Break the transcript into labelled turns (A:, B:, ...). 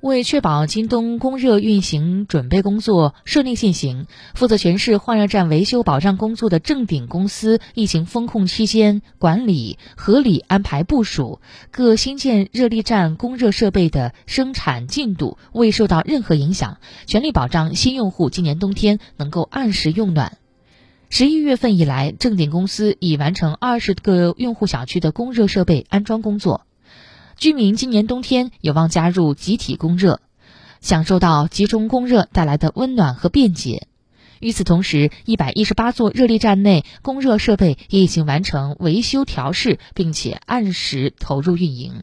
A: 为确保京东供热运行准备工作顺利进行，负责全市换热站维修保障工作的正鼎公司，疫情封控期间管理合理安排部署各新建热力站供热设备的生产进度，未受到任何影响，全力保障新用户今年冬天能够按时用暖。十一月份以来，正鼎公司已完成二十个用户小区的供热设备安装工作。居民今年冬天有望加入集体供热，享受到集中供热带来的温暖和便捷。与此同时，一百一十八座热力站内供热设备也已经完成维修调试，并且按时投入运营。